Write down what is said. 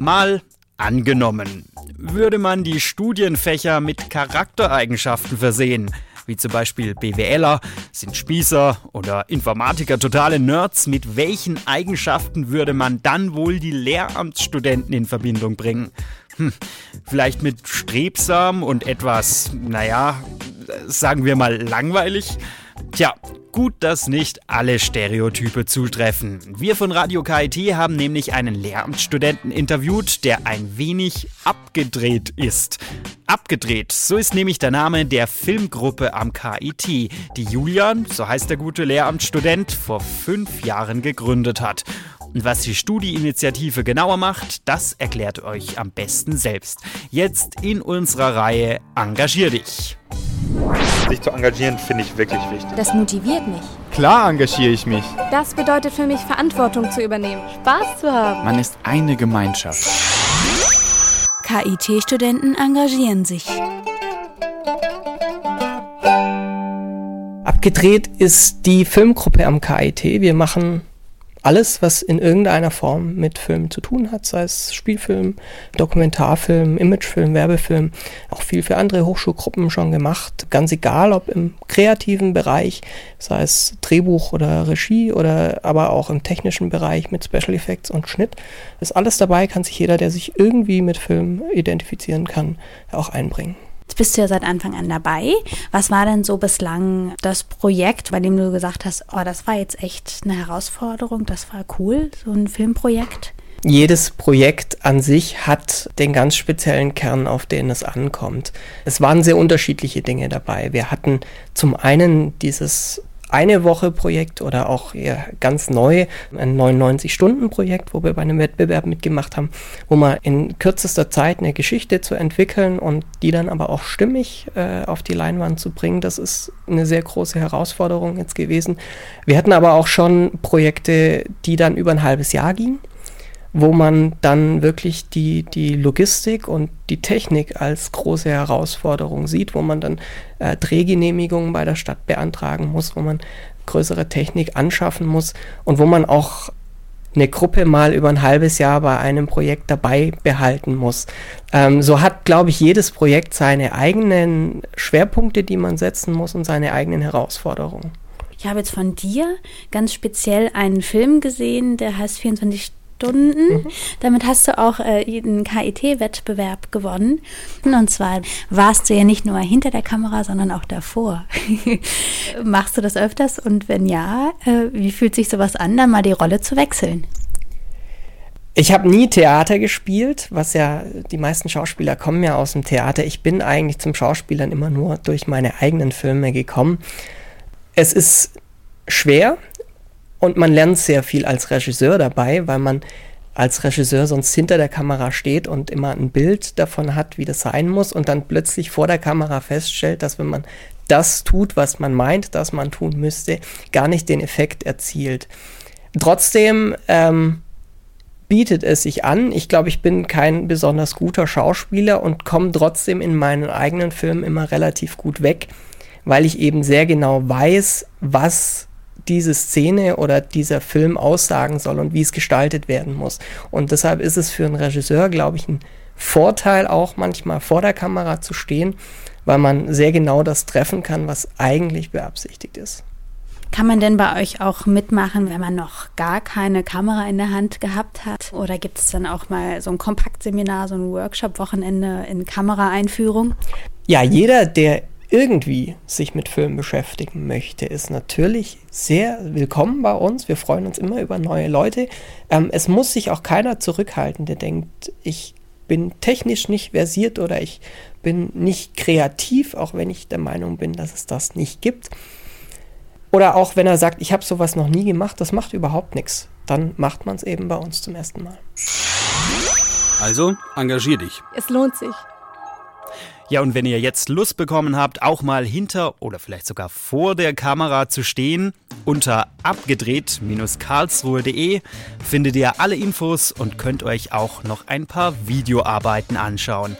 Mal angenommen, würde man die Studienfächer mit Charaktereigenschaften versehen, wie zum Beispiel BWLer sind Spießer oder Informatiker totale Nerds, mit welchen Eigenschaften würde man dann wohl die Lehramtsstudenten in Verbindung bringen? Hm, vielleicht mit strebsam und etwas, naja, sagen wir mal langweilig? Tja, Gut, dass nicht alle Stereotype zutreffen. Wir von Radio KIT haben nämlich einen Lehramtsstudenten interviewt, der ein wenig abgedreht ist. Abgedreht, so ist nämlich der Name der Filmgruppe am KIT, die Julian, so heißt der gute Lehramtsstudent, vor fünf Jahren gegründet hat. Und was die Studi-Initiative genauer macht, das erklärt euch am besten selbst. Jetzt in unserer Reihe Engagier dich. Sich zu engagieren finde ich wirklich wichtig. Das motiviert mich. Klar engagiere ich mich. Das bedeutet für mich, Verantwortung zu übernehmen, Spaß zu haben. Man ist eine Gemeinschaft. KIT-Studenten engagieren sich. Abgedreht ist die Filmgruppe am KIT. Wir machen alles, was in irgendeiner Form mit Film zu tun hat, sei es Spielfilm, Dokumentarfilm, Imagefilm, Werbefilm, auch viel für andere Hochschulgruppen schon gemacht. Ganz egal, ob im kreativen Bereich, sei es Drehbuch oder Regie oder aber auch im technischen Bereich mit Special Effects und Schnitt, ist alles dabei, kann sich jeder, der sich irgendwie mit Film identifizieren kann, auch einbringen. Jetzt bist du ja seit Anfang an dabei. Was war denn so bislang das Projekt, bei dem du gesagt hast, oh, das war jetzt echt eine Herausforderung, das war cool, so ein Filmprojekt? Jedes Projekt an sich hat den ganz speziellen Kern, auf den es ankommt. Es waren sehr unterschiedliche Dinge dabei. Wir hatten zum einen dieses eine Woche Projekt oder auch ganz neu ein 99-Stunden-Projekt, wo wir bei einem Wettbewerb mitgemacht haben, wo man in kürzester Zeit eine Geschichte zu entwickeln und die dann aber auch stimmig äh, auf die Leinwand zu bringen, das ist eine sehr große Herausforderung jetzt gewesen. Wir hatten aber auch schon Projekte, die dann über ein halbes Jahr gingen wo man dann wirklich die, die Logistik und die Technik als große Herausforderung sieht, wo man dann äh, Drehgenehmigungen bei der Stadt beantragen muss, wo man größere Technik anschaffen muss und wo man auch eine Gruppe mal über ein halbes Jahr bei einem Projekt dabei behalten muss. Ähm, so hat, glaube ich, jedes Projekt seine eigenen Schwerpunkte, die man setzen muss und seine eigenen Herausforderungen. Ich habe jetzt von dir ganz speziell einen Film gesehen, der heißt 24 Stunden. Mhm. Damit hast du auch äh, einen KIT-Wettbewerb gewonnen. Und zwar warst du ja nicht nur hinter der Kamera, sondern auch davor. Machst du das öfters? Und wenn ja, äh, wie fühlt sich sowas an, dann mal die Rolle zu wechseln? Ich habe nie Theater gespielt, was ja die meisten Schauspieler kommen ja aus dem Theater. Ich bin eigentlich zum Schauspielern immer nur durch meine eigenen Filme gekommen. Es ist schwer, und man lernt sehr viel als Regisseur dabei, weil man als Regisseur sonst hinter der Kamera steht und immer ein Bild davon hat, wie das sein muss und dann plötzlich vor der Kamera feststellt, dass wenn man das tut, was man meint, dass man tun müsste, gar nicht den Effekt erzielt. Trotzdem ähm, bietet es sich an. Ich glaube, ich bin kein besonders guter Schauspieler und komme trotzdem in meinen eigenen Filmen immer relativ gut weg, weil ich eben sehr genau weiß, was diese Szene oder dieser Film aussagen soll und wie es gestaltet werden muss. Und deshalb ist es für einen Regisseur, glaube ich, ein Vorteil auch manchmal vor der Kamera zu stehen, weil man sehr genau das treffen kann, was eigentlich beabsichtigt ist. Kann man denn bei euch auch mitmachen, wenn man noch gar keine Kamera in der Hand gehabt hat? Oder gibt es dann auch mal so ein Kompaktseminar, so ein Workshop-Wochenende in Kameraeinführung? Ja, jeder, der irgendwie sich mit Film beschäftigen möchte, ist natürlich sehr willkommen bei uns. Wir freuen uns immer über neue Leute. Ähm, es muss sich auch keiner zurückhalten, der denkt, ich bin technisch nicht versiert oder ich bin nicht kreativ, auch wenn ich der Meinung bin, dass es das nicht gibt. Oder auch wenn er sagt, ich habe sowas noch nie gemacht, das macht überhaupt nichts. Dann macht man es eben bei uns zum ersten Mal. Also, engagier dich. Es lohnt sich. Ja, und wenn ihr jetzt Lust bekommen habt, auch mal hinter oder vielleicht sogar vor der Kamera zu stehen, unter abgedreht-karlsruhe.de findet ihr alle Infos und könnt euch auch noch ein paar Videoarbeiten anschauen.